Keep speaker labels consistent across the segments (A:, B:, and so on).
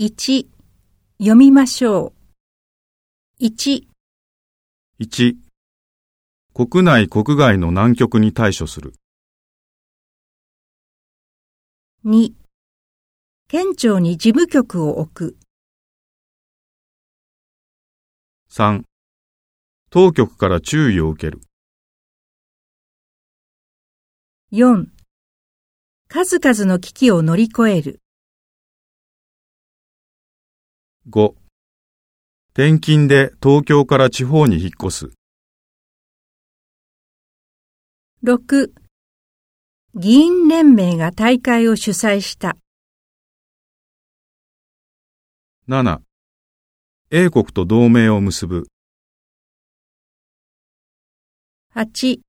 A: 1読みましょう。1
B: 1、国内国外の難局に対処する。
A: 2県庁に事務局を置く。
B: 3、当局から注意を受ける。
A: 4数々の危機を乗り越える。
B: 5、転勤で東京から地方に引っ越す。
A: 6議員連盟が大会を主催した。
B: 7、英国と同盟を結ぶ。
A: 8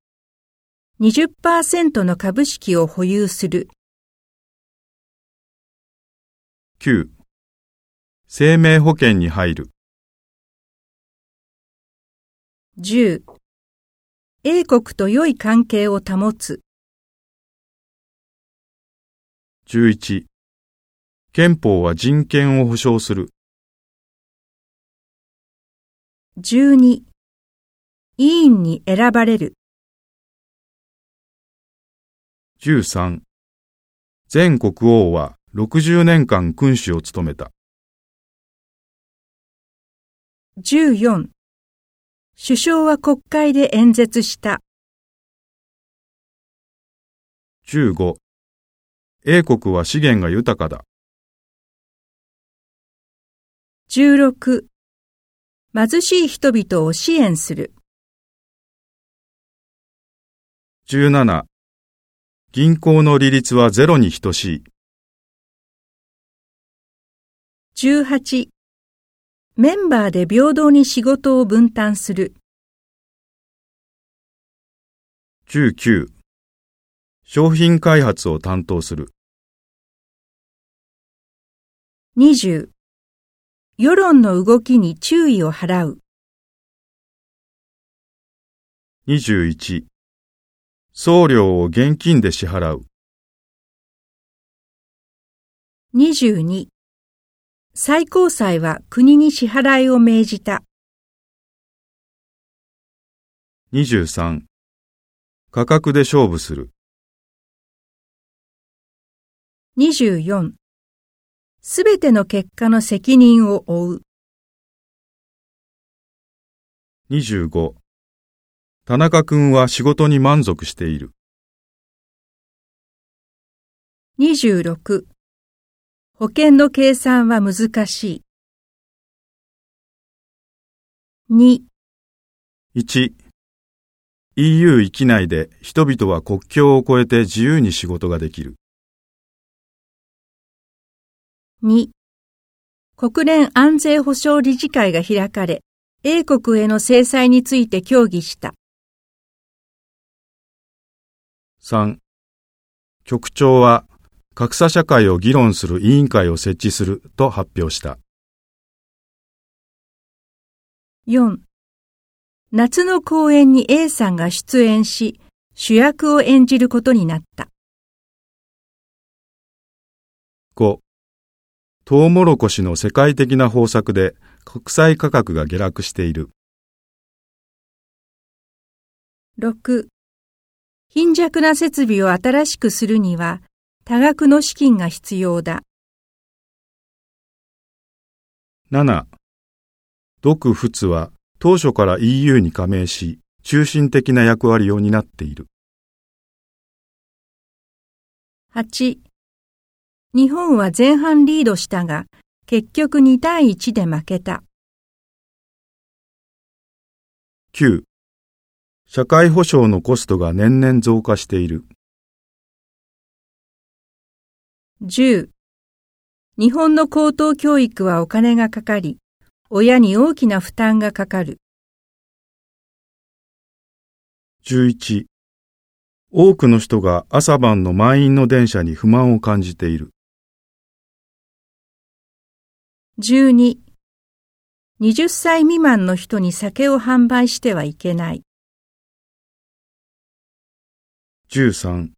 A: 20%の株式を保有する。
B: 9、生命保険に入る。
A: 10英国と良い関係を保つ。
B: 11、憲法は人権を保障する。
A: 12委員に選ばれる。
B: 13、前国王は60年間君主を務めた。
A: 14首相は国会で演説した。
B: 15、英国は資源が豊かだ。
A: 16貧しい人々を支援する。
B: 17、銀行の利率はゼロに等しい。
A: 18メンバーで平等に仕事を分担する。
B: 19、商品開発を担当する。
A: 20世論の動きに注意を払う。
B: 21、送料を現金で支払う。
A: 22最高裁は国に支払いを命じた。
B: 23、価格で勝負する。
A: 24すべての結果の責任を負う。
B: 25、田中君は仕事に満足している。
A: 26保険の計算は難しい。2
B: 1、EU 域内で人々は国境を越えて自由に仕事ができる。
A: 2国連安全保障理事会が開かれ、英国への制裁について協議した。
B: 3、局長は格差社会を議論する委員会を設置すると発表した。
A: 4夏の公演に A さんが出演し、主役を演じることになった。
B: 5、トウモロコシの世界的な豊作で国際価格が下落している。
A: 6貧弱な設備を新しくするには多額の資金が必要だ。
B: 7、独仏は当初から EU に加盟し、中心的な役割を担っている。
A: 8日本は前半リードしたが、結局2対1で負けた。
B: 9、社会保障のコストが年々増加している。
A: 10日本の高等教育はお金がかかり、親に大きな負担がかかる。
B: 11、多くの人が朝晩の満員の電車に不満を感じている。
A: 12 20歳未満の人に酒を販売してはいけない。
B: 13、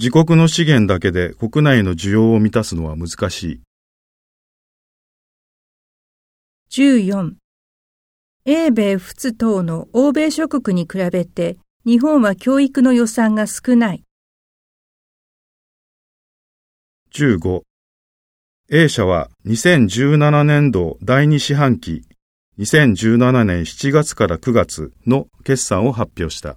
B: 自国の資源だけで国内の需要を満たすのは難しい。
A: 14英米仏等の欧米諸国に比べて日本は教育の予算が少ない。
B: 15 A 社は2017年度第2四半期2017年7月から9月の決算を発表した。